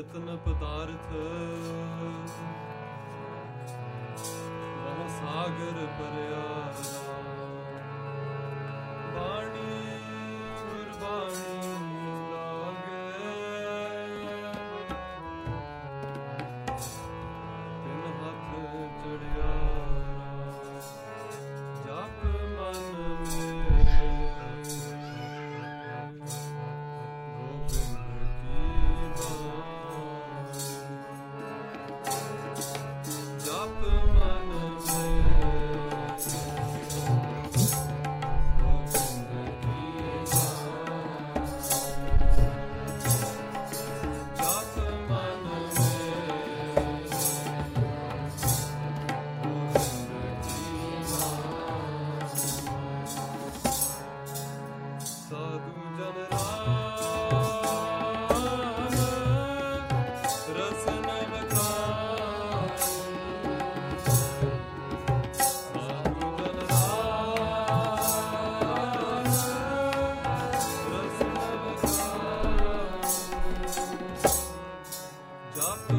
ਰਤਨ ਪਦਾਰਥ। ਮਹ ਸਾਗਰ ਪਰਿਆ। ਜਪ